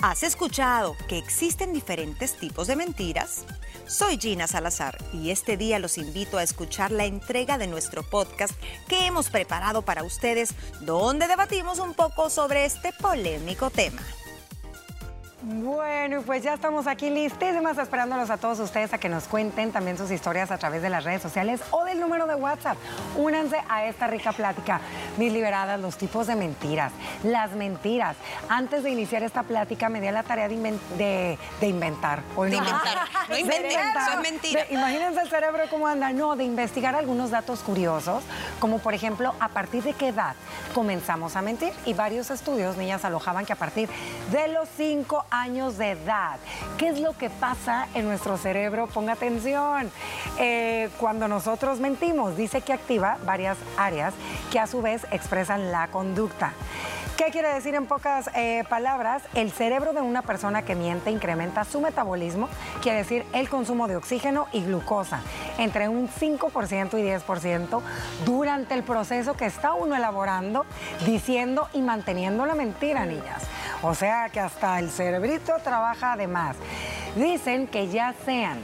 ¿Has escuchado que existen diferentes tipos de mentiras? Soy Gina Salazar y este día los invito a escuchar la entrega de nuestro podcast que hemos preparado para ustedes, donde debatimos un poco sobre este polémico tema. Bueno, pues ya estamos aquí listísimas esperándolos a todos ustedes a que nos cuenten también sus historias a través de las redes sociales o del número de WhatsApp. Únanse a esta rica plática. Mis liberadas, los tipos de mentiras, las mentiras. Antes de iniciar esta plática me di a la tarea de, inventar. de inventar. No inventen, eso es mentira. imagínense el cerebro cómo anda. No, de investigar algunos datos curiosos, como por ejemplo, a partir de qué edad comenzamos a mentir. Y varios estudios, niñas, alojaban que a partir de los 5 años de edad. ¿Qué es lo que pasa en nuestro cerebro? Ponga atención. Eh, cuando nosotros mentimos, dice que activa varias áreas que a su vez expresan la conducta. ¿Qué quiere decir en pocas eh, palabras? El cerebro de una persona que miente incrementa su metabolismo, quiere decir el consumo de oxígeno y glucosa, entre un 5% y 10% durante el proceso que está uno elaborando, diciendo y manteniendo la mentira, niñas. O sea que hasta el cerebrito trabaja además. Dicen que ya sean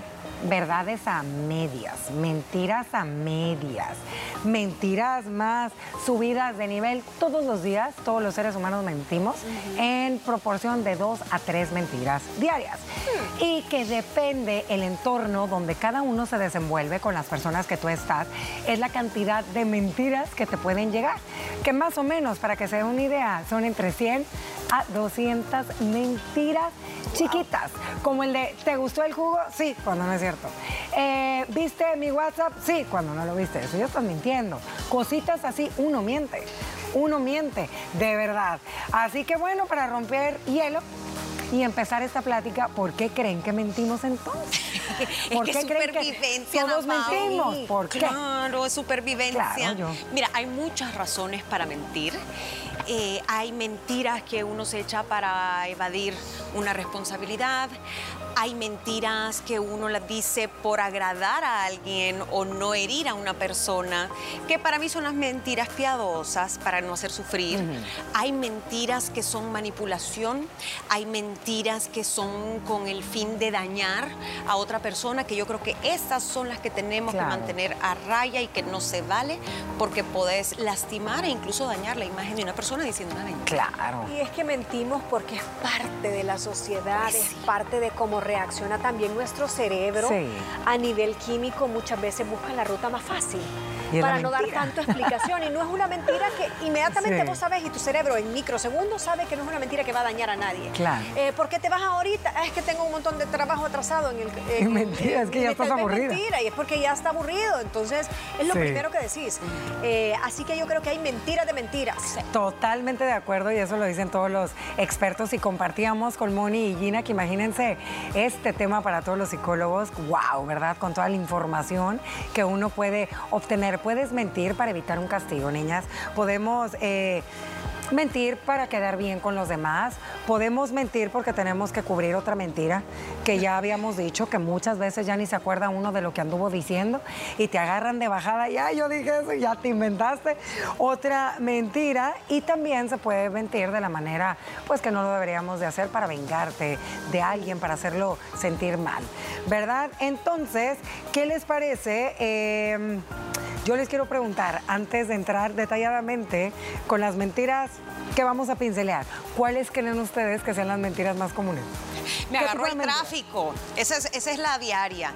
verdades a medias, mentiras a medias, mentiras más subidas de nivel. Todos los días, todos los seres humanos mentimos en proporción de dos a tres mentiras diarias. Hmm. Y que depende el entorno donde cada uno se desenvuelve con las personas que tú estás, es la cantidad de mentiras que te pueden llegar. Que más o menos, para que se den una idea, son entre 100 a 200 mentiras chiquitas, como el de ¿te gustó el jugo? Sí, cuando no es cierto. Eh, ¿Viste mi WhatsApp? Sí, cuando no lo viste. Eso ya estás mintiendo. Cositas así, uno miente. Uno miente, de verdad. Así que bueno, para romper hielo, y empezar esta plática, ¿por qué creen que mentimos entonces? ¿Por qué creen que todos mentimos? ¿Por qué? Claro, es supervivencia. Mira, hay muchas razones para mentir. Eh, hay mentiras que uno se echa para evadir una responsabilidad, hay mentiras que uno las dice por agradar a alguien o no herir a una persona, que para mí son las mentiras piadosas para no hacer sufrir. Hay mentiras que son manipulación, hay mentiras que son con el fin de dañar a otra persona, que yo creo que esas son las que tenemos que mantener a raya y que no se vale porque podés lastimar e incluso dañar la imagen de una persona diciendo una mentira. Claro. Y es que mentimos porque es parte de la sociedad, es parte de cómo reacciona también nuestro cerebro a nivel químico, muchas veces busca la ruta más fácil para no dar tanta explicación. Y no es una mentira que inmediatamente vos sabes y tu cerebro en microsegundos sabe que no es una mentira que va a dañar a nadie. Claro. Eh, ¿Por qué te vas ahorita? Ah, es que tengo un montón de trabajo atrasado en el... En, mentira, es que ya estás aburrida. Es mentira, y es porque ya está aburrido. Entonces, es lo primero que decís. Eh, así que yo creo que hay mentiras de mentiras. Totalmente de acuerdo, y eso lo dicen todos los expertos. Y compartíamos con Moni y Gina, que imagínense este tema para todos los psicólogos. ¡Wow! ¿Verdad? Con toda la información que uno puede obtener puedes mentir para evitar un castigo, niñas. Podemos eh, mentir para quedar bien con los demás. Podemos mentir porque tenemos que cubrir otra mentira que ya habíamos dicho, que muchas veces ya ni se acuerda uno de lo que anduvo diciendo y te agarran de bajada. Ya yo dije eso, ya te inventaste otra mentira. Y también se puede mentir de la manera pues que no lo deberíamos de hacer para vengarte de alguien, para hacerlo sentir mal. ¿Verdad? Entonces, ¿qué les parece? Eh, yo les quiero preguntar, antes de entrar detalladamente con las mentiras que vamos a pincelear, ¿cuáles creen ustedes que sean las mentiras más comunes? Me agarró el tráfico. Esa es, la diaria.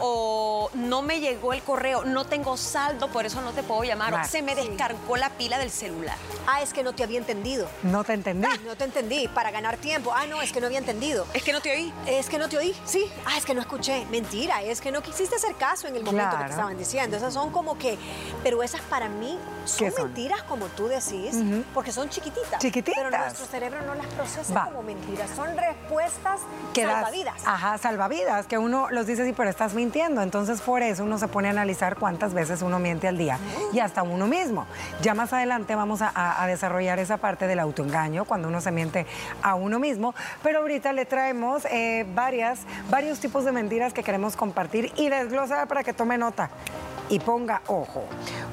O no me llegó el correo, no tengo saldo, por eso no te puedo llamar. O se me descargó la pila del celular. Ah, es que no te había entendido. No te entendí. Ah, no te entendí. Para ganar tiempo. Ah, no, es que no había entendido. Es que no te oí. Es que no te oí. Sí. Ah, es que no escuché. Mentira. Es que no quisiste hacer caso en el momento que te estaban diciendo. Esas son como que. Pero esas para mí son, mentiras, como tú decís, porque son chiquititas. Chiquititas. Pero nuestro cerebro no las procesa como mentiras. Son respuestas salvavidas. Ajá, salvavidas, que uno los dice, sí, pero estás mintiendo. Entonces, por eso uno se pone a analizar cuántas veces uno miente al día y hasta uno mismo. Ya más adelante vamos a, desarrollar esa parte del autoengaño, cuando uno se miente a uno mismo. Pero ahorita le traemos eh, varias, varios tipos de mentiras que queremos compartir y desglosar para que tome nota y ponga ojo.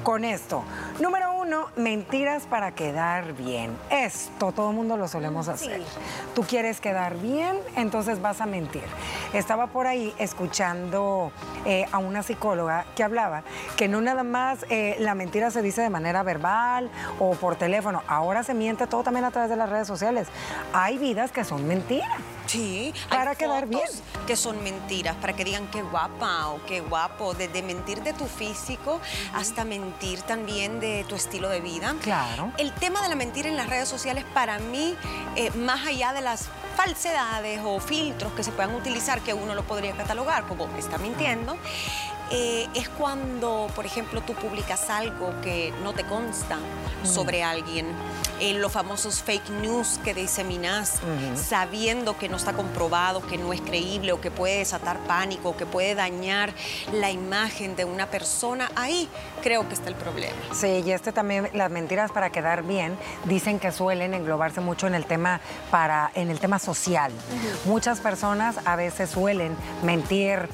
con esto. Número uno, mentiras para quedar bien. Esto todo el mundo lo solemos hacer. Tú quieres quedar bien, entonces vas a mentir. Estaba por ahí escuchando eh, a una psicóloga que hablaba que no nada más eh, la mentira se dice de manera verbal o por teléfono, ahora se miente todo también a través de las redes sociales. Hay vidas que son mentiras. Sí, para quedar bien. Que son mentiras, para que digan qué guapa o qué guapo, desde mentir de tu físico hasta mentir también de tu estilo de vida. Claro. El tema de la mentira en las redes sociales, para mí, eh, más allá de las falsedades o filtros que se puedan utilizar, que uno lo podría catalogar como está mintiendo, eh, es cuando, por ejemplo, tú publicas algo que no te consta sobre alguien, en los famosos fake news que diseminas, sabiendo que no está comprobado, que no es creíble o que puede desatar pánico, o que puede dañar la imagen de una persona, ahí creo que está el problema. Sí, y este también, las mentiras para quedar bien, dicen que suelen englobarse mucho en el tema para, en el tema social. Muchas personas a veces suelen mentir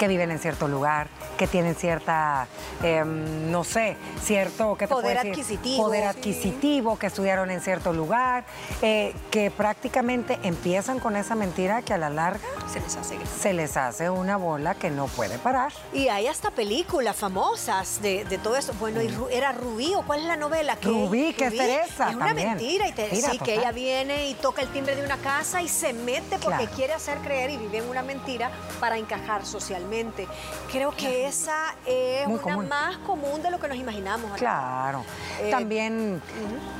que viven en cierto lugar, que tienen cierta, em, no sé, cierto ¿qué poder adquisitivo. Poder adquisitivo, que estudiaron en cierto lugar, eh, que prácticamente empiezan con esa mentira que a la larga se les hace, se les hace una bola que no puede parar. Y hay hasta películas famosas de, todo eso. Bueno, era Rubí, ¿o cuál es la novela? Que Rubí, que es Teresa. Es una mentira. Y te, sí, que ella viene y toca el timbre de una casa y se mete porque quiere hacer creer y vive en una mentira para encajar socialmente. Creo que esa es una más común de lo que nos imaginamos. Claro. Eh, También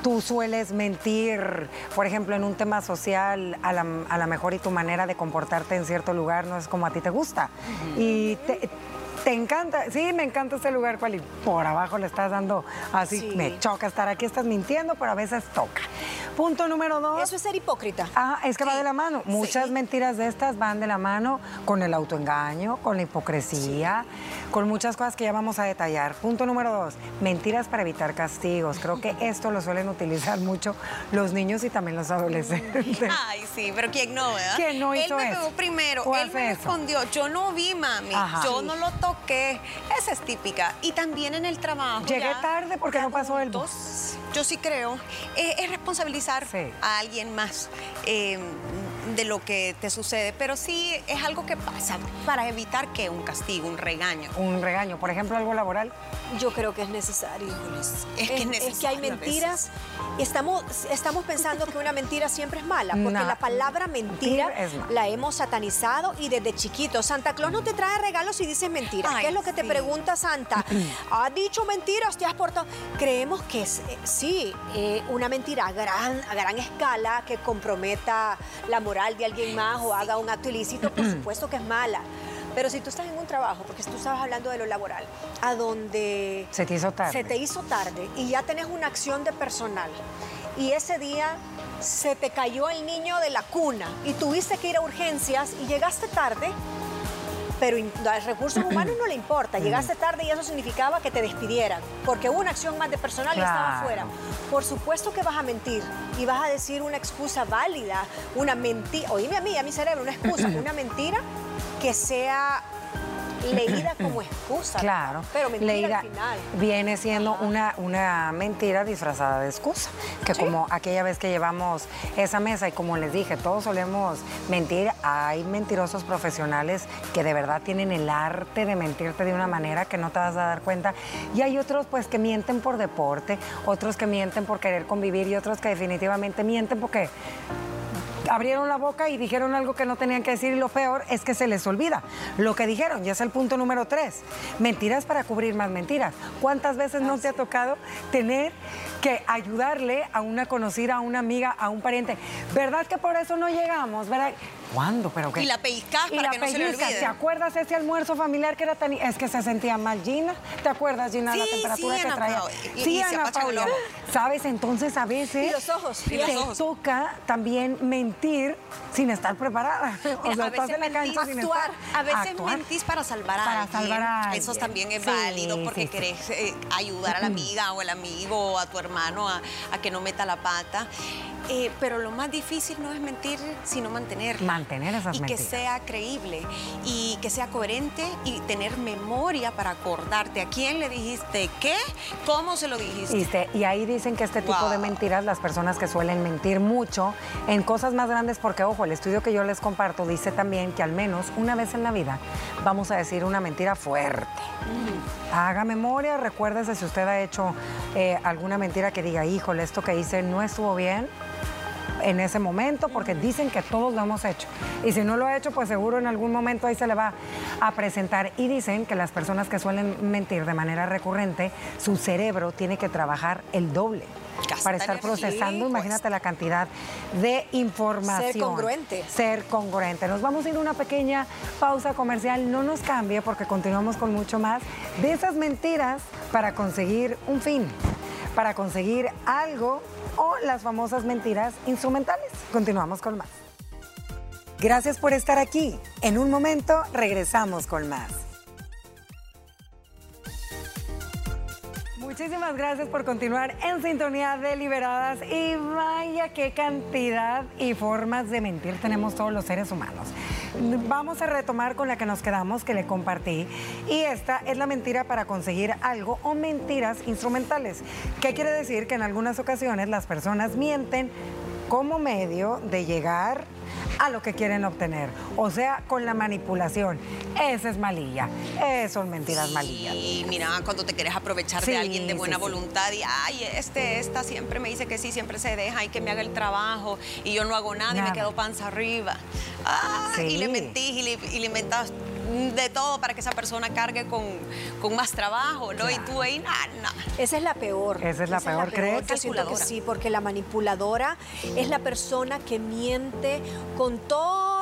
tú sueles mentir, por ejemplo, en un tema social, a la, mejor y tu manera de comportarte en cierto lugar no es como a ti te gusta. Y te, ¿Te encanta? Sí, me encanta este lugar, y por abajo le estás dando así, me choca estar aquí, estás mintiendo, pero a veces toca. Punto número dos. Eso es ser hipócrita. Ah, es que va de la mano. Muchas mentiras de estas van de la mano con el autoengaño, con la hipocresía, con muchas cosas que ya vamos a detallar. Punto número dos, mentiras para evitar castigos. Creo que esto lo suelen utilizar mucho los niños y también los adolescentes. Ay, sí, pero ¿quién no, verdad? ¿Quién no hizo Él me pegó primero, él me respondió, yo no vi, mami, yo no lo toqué. Esa es típica. Y también en el trabajo. Llegué tarde porque no pasó el bus. Yo sí creo. Eh, es responsabilizar a alguien más. Eh, de lo que te sucede, pero sí es algo que pasa para evitar que un castigo, un regaño. Un regaño, por ejemplo, algo laboral. Yo creo que es necesario. Es, que es, necesario. Es que hay mentiras. Estamos, estamos pensando que una mentira siempre es mala, porque la palabra mentira, la hemos satanizado y desde chiquito. Santa Claus no te trae regalos y dices mentiras. ¿Qué es lo que te pregunta Santa? ¿Ha dicho mentiras? ¿Te has portado? Creemos que es, eh, sí, eh, una mentira a gran, a gran escala que comprometa la moral de alguien más o haga un acto ilícito, por supuesto que es mala. Pero si tú estás en un trabajo, porque tú estabas hablando de lo laboral, a donde se te hizo tarde, se te hizo tarde y ya tenés una acción de personal y ese día se te cayó el niño de la cuna y tuviste que ir a urgencias y llegaste tarde, pero a recursos humanos no le importa. Llegaste tarde y eso significaba que te despidieran, porque hubo una acción más de personal y estaba afuera. Por supuesto que vas a mentir y vas a decir una excusa válida, una mentira, oíme a mí, a mi cerebro, una excusa, una mentira que sea leída como excusa. Claro. Pero mentira al final. Viene siendo una, una mentira disfrazada de excusa. Que como aquella vez que llevamos esa mesa y como les dije, todos solemos mentir. Hay mentirosos profesionales que de verdad tienen el arte de mentirte de una manera que no te vas a dar cuenta. Y hay otros pues que mienten por deporte, otros que mienten por querer convivir y otros que definitivamente mienten porque abrieron la boca y dijeron algo que no tenían que decir y lo peor es que se les olvida lo que dijeron. Ya es el punto número tres. Mentiras para cubrir más mentiras. ¿Cuántas veces no te ha tocado tener que ayudarle a una conocida, a una amiga, a un pariente? ¿Verdad que por eso no llegamos? ¿Verdad? ¿Cuándo? ¿Pero qué? Y la pellizcas para que no se le olvide. ¿Te acuerdas ese almuerzo familiar que era tan... Es que se sentía mal Gina. ¿Te acuerdas, Gina, la temperatura que traía? sí, Ana Paula. ¿Sabes? Entonces a veces... Y los ojos. Y te toca también mentir sin estar preparada. o sea, a veces en la cancha sin actuar. A veces mentís para salvar a para alguien. Salvar a alguien. Eso también es válido porque querés eh, ayudar a la amiga o el amigo o a tu hermano a, a que no meta la pata. Eh, pero lo más difícil no es mentir, sino mantenerla. Mantener esas y mentiras. Que sea creíble y que sea coherente y tener memoria para acordarte a quién le dijiste qué, cómo se lo dijiste. Y, ahí dicen que este tipo de mentiras, las personas que suelen mentir mucho en cosas más grandes, porque ojo, el estudio que yo les comparto dice también que al menos una vez en la vida vamos a decir una mentira fuerte. Haga memoria, recuérdese si usted ha hecho eh, alguna mentira que diga, híjole, esto que hice no estuvo bien en ese momento, porque dicen que todos lo hemos hecho. Y si no lo ha hecho, pues seguro en algún momento ahí se le va a presentar. Y dicen que las personas que suelen mentir de manera recurrente, su cerebro tiene que trabajar el doble para estar procesando, imagínate la cantidad de información. Ser congruente. Ser congruente. Nos vamos a ir a una pequeña pausa comercial, no nos cambie porque continuamos con mucho más de esas mentiras para conseguir un fin, para conseguir algo o las famosas mentiras instrumentales. Continuamos con más. Gracias por estar aquí. En un momento regresamos con más. Muchísimas gracias por continuar en sintonía de Liberadas y vaya qué cantidad y formas de mentir tenemos todos los seres humanos. Vamos a retomar con la que nos quedamos, que le compartí, y esta es la mentira para conseguir algo o mentiras instrumentales. ¿Qué quiere decir? Que en algunas ocasiones las personas mienten como medio de llegar a lo que quieren obtener. O sea, con la manipulación. Esa es malilla. Esas son mentiras malillas. Y mira, cuando te quieres aprovechar de alguien de buena voluntad y, ay, este, esta siempre me dice que sí, siempre se deja y que me haga el trabajo y yo no hago nada, y me quedo panza arriba. Ah, y le mentís y le, y le inventas de todo para que esa persona cargue con, con más trabajo, ¿no? Y tú ahí, nada. Esa es la peor. Esa es la peor, ¿crees? Yo sí, porque la manipuladora es la persona que miente con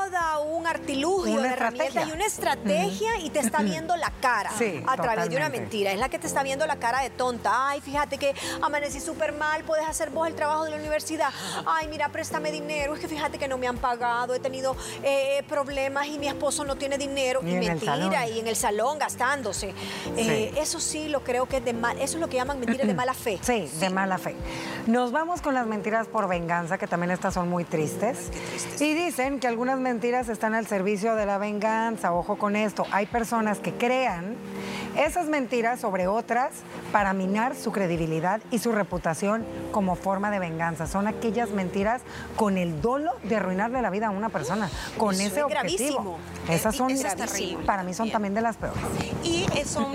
toda un artilugio de herramientas y una estrategia y te está viendo la cara a través de una mentira. Es la que te está viendo la cara de tonta. Ay, fíjate que amanecí súper mal, puedes hacer vos el trabajo de la universidad. Ay, mira, préstame dinero. Es que fíjate que no me han pagado, he tenido eh, problemas y mi esposo no tiene dinero mentira y en el salón gastándose. Eh, eso sí lo creo que es de mal, eso es lo que llaman mentiras de mala fe. Sí, de mala fe. Nos vamos con las mentiras por venganza, que también estas son muy tristes. Y dicen que algunas mentiras están al servicio de la venganza. Ojo con esto. Hay personas que crean esas mentiras sobre otras para minar su credibilidad y su reputación como forma de venganza. Son aquellas mentiras con el dolo de arruinarle la vida a una persona, con ese objetivo. Esas son, para mí son también de las peores. Y eso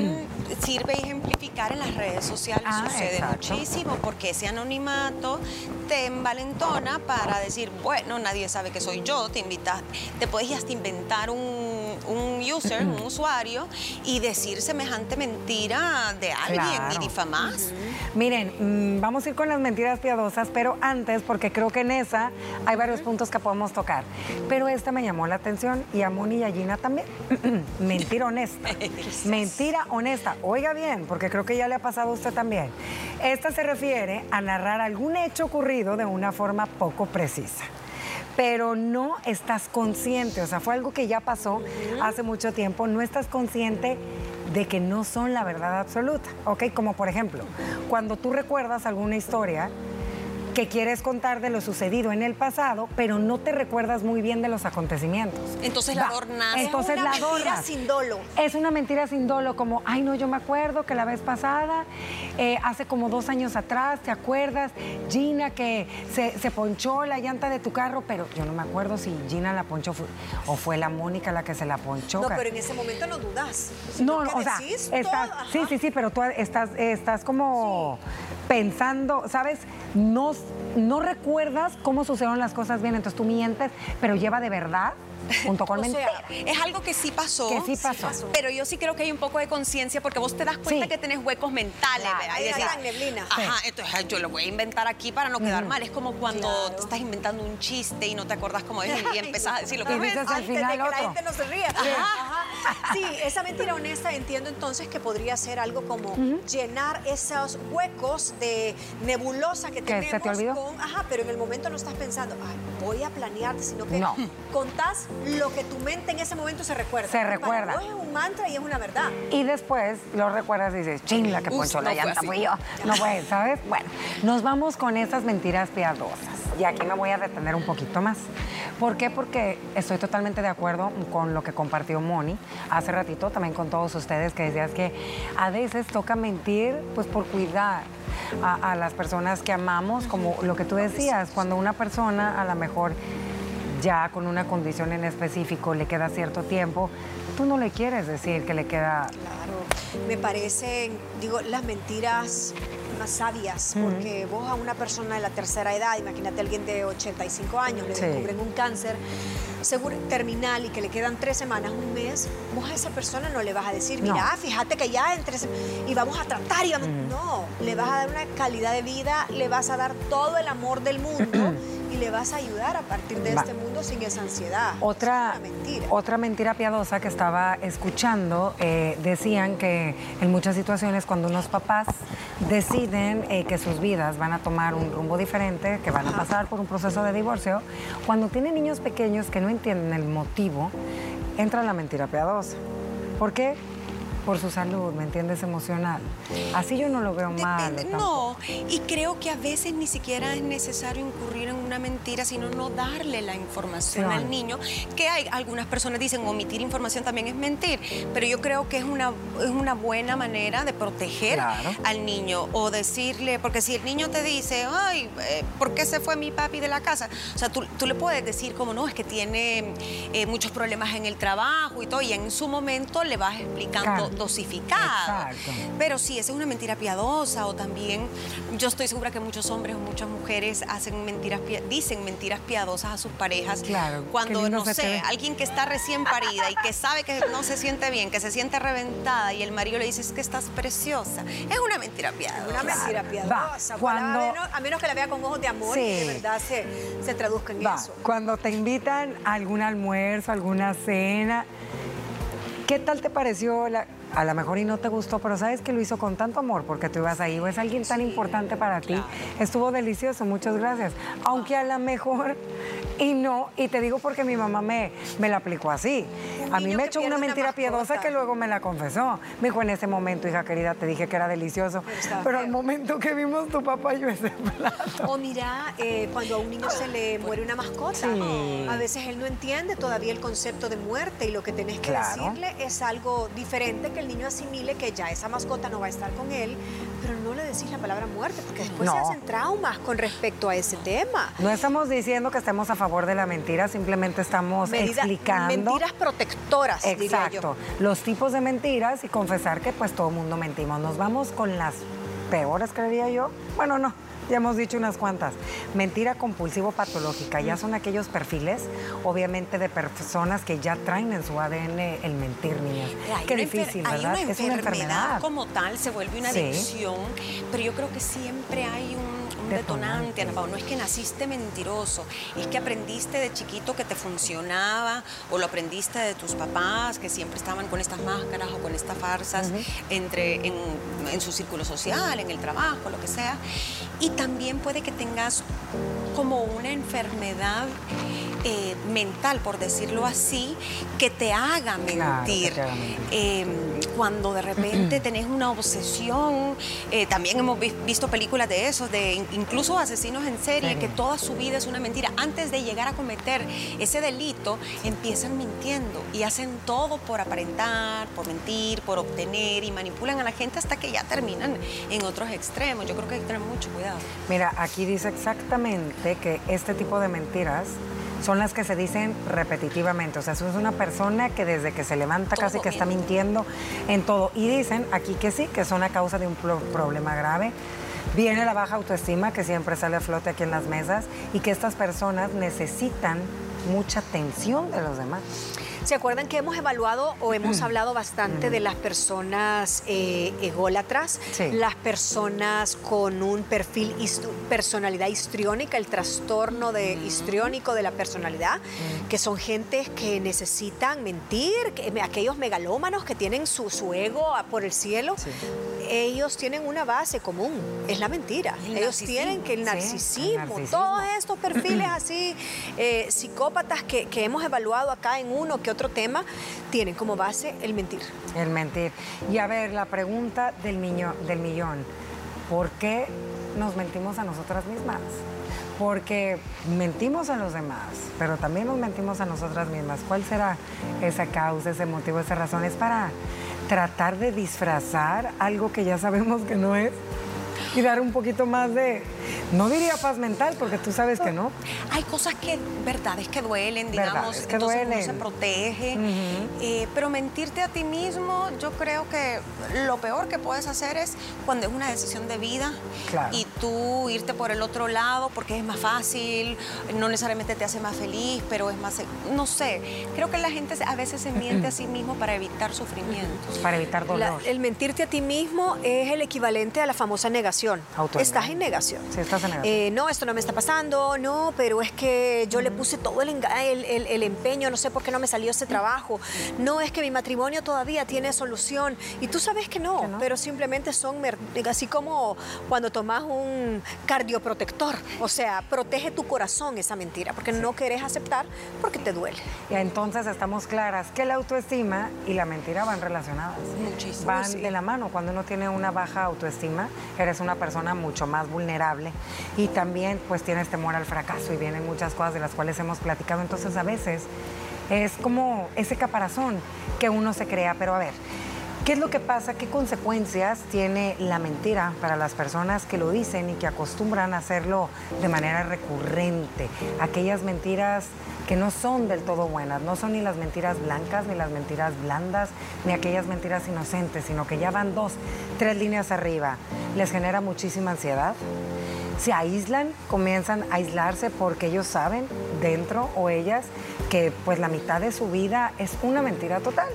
sirve ejemplificar en las redes sociales, ah, sucede muchísimo, porque ese anonimato te envalentona para decir, bueno, nadie sabe que soy yo, te invitas, te puedes hasta inventar un, user, un usuario, y decir semejante mentira de alguien y difamar. Miren, mm, vamos a ir con las mentiras piadosas, pero antes, porque creo que en esa hay varios puntos que podemos tocar. Pero esta me llamó la atención y a Moni y a Gina también. Mentira honesta. Mentira honesta. Oiga bien, porque creo que ya le ha pasado a usted también. Esta se refiere a narrar algún hecho ocurrido de una forma poco precisa pero no estás consciente, o sea, fue algo que ya pasó hace mucho tiempo, no estás consciente de que no son la verdad absoluta, ¿ok? Como por ejemplo, cuando tú recuerdas alguna historia, que quieres contar de lo sucedido en el pasado, pero no te recuerdas muy bien de los acontecimientos. Entonces la adornas. Entonces es una mentira sin dolo. Es una mentira sin dolo, como, ay, no, yo me acuerdo que la vez pasada, eh, hace como dos años atrás, ¿te acuerdas? Gina que se, ponchó la llanta de tu carro, pero yo no me acuerdo si Gina la ponchó o fue la Mónica la que se la ponchó. No, pero en ese momento no dudas. No, o sea, sí, sí, sí, pero tú estás, estás como pensando, ¿sabes? No, no recuerdas cómo sucedieron las cosas bien, entonces tú mientes, pero lleva de verdad junto con mentira. es algo que sí pasó. Que sí pasó. Pero yo sí creo que hay un poco de conciencia porque vos te das cuenta que tenés huecos mentales. Hay neblina. Ajá, entonces yo lo voy a inventar aquí para no quedar mal. Es como cuando te estás inventando un chiste y no te acordás cómo es y empezás a decir lo que dices al final de que la gente no se ríe. Sí, esa mentira honesta entiendo entonces que podría ser algo como llenar esos huecos de nebulosa que, tenemos se te olvidó? con, ajá, pero en el momento no estás pensando, ay, voy a planearte, sino que no. contás lo que tu mente en ese momento se recuerda. Se recuerda. es un mantra y es una verdad. Y después lo recuerdas y dices, ching, la que ponchó la llanta fui yo. No fue, ¿sabes? Bueno, nos vamos con esas mentiras piadosas. Y aquí me voy a detener un poquito más. ¿Por qué? Porque estoy totalmente de acuerdo con lo que compartió Moni hace ratito, también con todos ustedes, que decías que a veces toca mentir pues por cuidar a, las personas que amamos, como lo que tú decías, cuando una persona a lo mejor ya con una condición en específico le queda cierto tiempo, tú no le quieres decir que le queda... Claro, me parecen, digo, las mentiras sabias, porque vos a una persona de la tercera edad, imagínate a alguien de 85 años, le descubren un cáncer seguro, terminal y que le quedan tres semanas, un mes, vos a esa persona no le vas a decir, mira, fíjate que ya en tres y vamos a tratar y vamos... No, le vas a dar una calidad de vida, le vas a dar todo el amor del mundo le vas a ayudar a partir de este mundo sin esa ansiedad. Otra mentira. Otra mentira piadosa que estaba escuchando, eh, decían que en muchas situaciones cuando unos papás deciden eh, que sus vidas van a tomar un rumbo diferente, que van a pasar por un proceso de divorcio, cuando tienen niños pequeños que no entienden el motivo, entra la mentira piadosa. ¿Por qué? Por su salud, ¿me entiendes? Emocional. Así yo no lo veo mal. No, y creo que a veces ni siquiera es necesario incurrir en una mentira, sino no darle la información al niño, que hay algunas personas dicen omitir información también es mentir, pero yo creo que es una, es una buena manera de proteger al niño o decirle, porque si el niño te dice, ay, eh, ¿por qué se fue mi papi de la casa? O sea, tú, le puedes decir como no, es que tiene eh, muchos problemas en el trabajo y todo, y en su momento le vas explicando dosificado. Pero sí, esa es una mentira piadosa o también yo estoy segura que muchos hombres o muchas mujeres hacen mentiras, dicen mentiras piadosas a sus parejas. Claro. Cuando, no sé, alguien que está recién parida y que sabe que no se siente bien, que se siente reventada y el marido le dice es que estás preciosa. Es una mentira piadosa. Una mentira piadosa. Cuando... A, menos, que la vea con ojos de amor y de verdad se, se traduzca en eso. Cuando te invitan a algún almuerzo, alguna cena, ¿qué tal te pareció la a lo mejor y no te gustó, pero sabes que lo hizo con tanto amor porque tú ibas ahí o es alguien tan importante para ti. Estuvo delicioso, muchas gracias. Aunque a lo mejor y no, y te digo porque mi mamá me, me la aplicó así. A mí me echó una mentira piadosa que luego me la confesó. Me dijo, en ese momento, hija querida, te dije que era delicioso, pero, al momento que vimos tu papá yo ese plato. O mira, eh, cuando a un niño se le muere una mascota, a veces él no entiende todavía el concepto de muerte y lo que tenés que decirle es algo diferente que el niño asimile que ya esa mascota no va a estar con él, pero no le decís la palabra muerte, porque después se hacen traumas con respecto a ese tema. No estamos diciendo que estemos a favor de la mentira, simplemente estamos explicando. Mentiras protectoras, Exacto. Los tipos de mentiras y confesar que pues todo mundo mentimos. Nos vamos con las peores, creería yo. Bueno, no ya hemos dicho unas cuantas. Mentira compulsivo patológica, ya son aquellos perfiles, obviamente, de personas que ya traen en su ADN el mentir, niñas. Qué difícil, ¿verdad? es una enfermedad. como tal, se vuelve una adicción, pero yo creo que siempre hay un detonante, Ana Paula. No es que naciste mentiroso, es que aprendiste de chiquito que te funcionaba o lo aprendiste de tus papás que siempre estaban con estas máscaras o con estas farsas entre, en, en su círculo social, en el trabajo, lo que sea. Y también puede que tengas como una enfermedad eh, mental, por decirlo así, que te haga mentir. Em, cuando de repente tenés una obsesión, eh, también hemos visto películas de esos, de incluso asesinos en serie, que toda su vida es una mentira. Antes de llegar a cometer ese delito, empiezan mintiendo y hacen todo por aparentar, por mentir, por obtener y manipulan a la gente hasta que ya terminan en otros extremos. Yo creo que hay que tener mucho cuidado. Mira, aquí dice exactamente que este tipo de mentiras son las que se dicen repetitivamente. O sea, es una persona que desde que se levanta casi que está mintiendo en todo. Y dicen aquí que sí, que son a causa de un problema grave. Viene la baja autoestima que siempre sale a flote aquí en las mesas y que estas personas necesitan mucha atención de los demás. ¿Se acuerdan que hemos evaluado o hemos hablado bastante de las personas eh, ególatras, las personas con un perfil, personalidad histriónica, el trastorno de histriónico de la personalidad, que son gentes que necesitan mentir, aquellos megalómanos que tienen su, ego por el cielo, ellos tienen una base común, es la mentira. ellos tienen que el narcisismo, todos estos perfiles así, eh, psicópatas que, que hemos evaluado acá en uno que otro tema, tienen como base el mentir. El mentir. Y a ver, la pregunta del, del millón, ¿por qué nos mentimos a nosotras mismas? porque mentimos a los demás, pero también nos mentimos a nosotras mismas. ¿Cuál será esa causa, ese motivo, esa razón? ¿Es para tratar de disfrazar algo que ya sabemos que no es? y dar un poquito más de, no diría paz mental, porque tú sabes que no. Hay cosas que, verdades que duelen, digamos, que entonces duelen. uno se protege, eh, pero mentirte a ti mismo, yo creo que lo peor que puedes hacer es cuando es una decisión de vida y tú irte por el otro lado porque es más fácil, no necesariamente te hace más feliz, pero es más, no sé, creo que la gente a veces se miente a sí mismo para evitar sufrimientos. Para evitar dolor. el mentirte a ti mismo es el equivalente a la famosa negación Estás en negación. Sí, estás en negación. Eh, no, esto no me está pasando, no, pero es que yo le puse todo el, el, empeño, no sé por qué no me salió ese trabajo. No, es que mi matrimonio todavía tiene solución. Y tú sabes que no, pero simplemente son así como cuando tomas un cardioprotector. O sea, protege tu corazón esa mentira, porque no querés aceptar porque te duele. Y entonces estamos claras que la autoestima y la mentira van relacionadas. Muchísimo. Van de la mano. Cuando uno tiene una baja autoestima, eres una persona mucho más vulnerable y también pues tienes temor al fracaso y vienen muchas cosas de las cuales hemos platicado. Entonces a veces es como ese caparazón que uno se crea, pero a ver, ¿Qué es lo que pasa? ¿Qué consecuencias tiene la mentira para las personas que lo dicen y que acostumbran a hacerlo de manera recurrente? Aquellas mentiras que no son del todo buenas, no son ni las mentiras blancas, ni las mentiras blandas, ni aquellas mentiras inocentes, sino que ya van dos, tres líneas arriba. Les genera muchísima ansiedad, se aíslan, comienzan a aislarse porque ellos saben dentro o ellas que pues la mitad de su vida es una mentira total.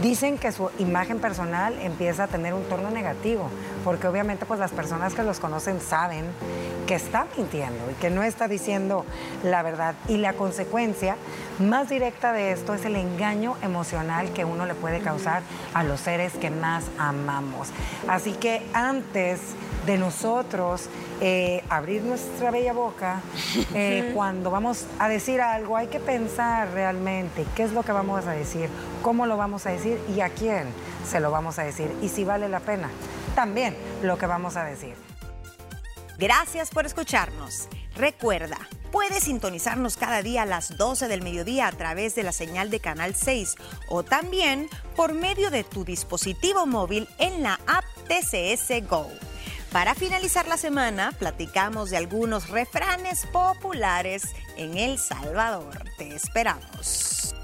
Dicen que su imagen personal empieza a tener un tono negativo, porque obviamente pues las personas que los conocen saben que está mintiendo y que no está diciendo la verdad. Y la consecuencia más directa de esto es el engaño emocional que uno le puede causar a los seres que más amamos. Así que antes de nosotros eh, abrir nuestra bella boca, eh, cuando vamos a decir algo hay que pensar realmente qué es lo que vamos a decir, cómo lo vamos a decir y a quién se lo vamos a decir y si vale la pena también lo que vamos a decir. Gracias por escucharnos. Recuerda, puedes sintonizarnos cada día a las 12 del mediodía a través de la señal de Canal 6 o también por medio de tu dispositivo móvil en la app TCS Go. Para finalizar la semana, platicamos de algunos refranes populares en El Salvador. Te esperamos.